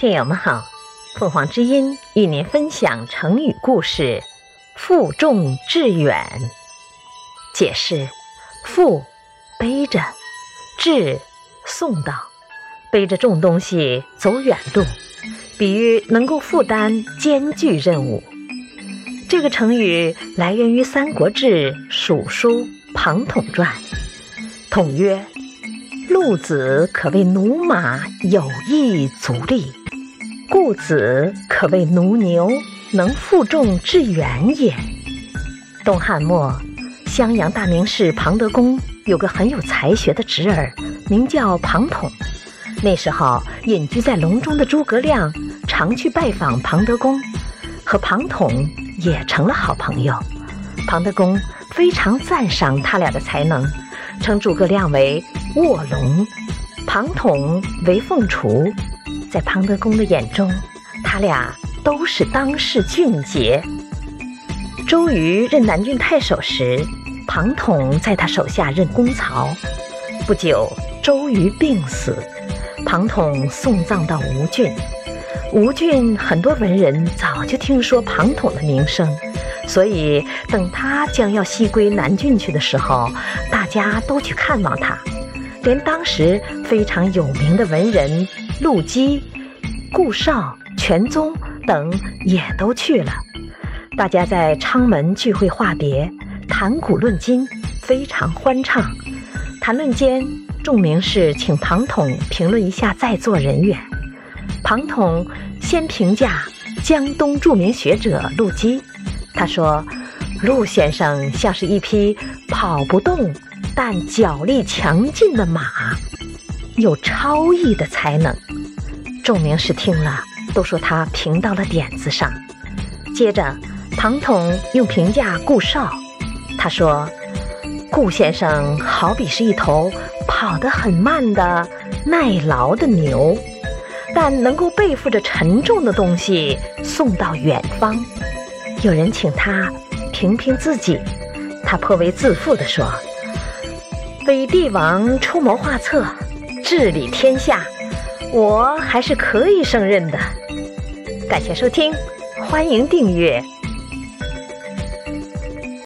听友们好，凤凰之音与您分享成语故事“负重致远”。解释：负，背着；致，送到。背着重东西走远路，比喻能够负担艰巨任务。这个成语来源于《三国志·蜀书·庞统传》。统曰：“路子可谓驽马，有益足力；故子可谓驽牛，能负重致远也。”东汉末，襄阳大名士庞德公有个很有才学的侄儿，名叫庞统。那时候，隐居在隆中的诸葛亮常去拜访庞德公，和庞统也成了好朋友。庞德公非常赞赏他俩的才能，称诸葛亮为卧龙，庞统为凤雏。在庞德公的眼中，他俩都是当世俊杰。周瑜任南郡太守时，庞统在他手下任公曹。不久，周瑜病死。庞统送葬到吴郡，吴郡很多文人早就听说庞统的名声，所以等他将要西归南郡去的时候，大家都去看望他，连当时非常有名的文人陆机、顾绍、全宗等也都去了。大家在昌门聚会话别，谈古论今，非常欢畅。谈论间。众名士请庞统评论一下在座人员。庞统先评价江东著名学者陆机，他说：“陆先生像是一匹跑不动但脚力强劲的马，有超异的才能。”众名士听了都说他评到了点子上。接着，庞统又评价顾绍，他说：“顾先生好比是一头。”跑得很慢的耐劳的牛，但能够背负着沉重的东西送到远方。有人请他评评自己，他颇为自负地说：“为帝王出谋划策，治理天下，我还是可以胜任的。”感谢收听，欢迎订阅。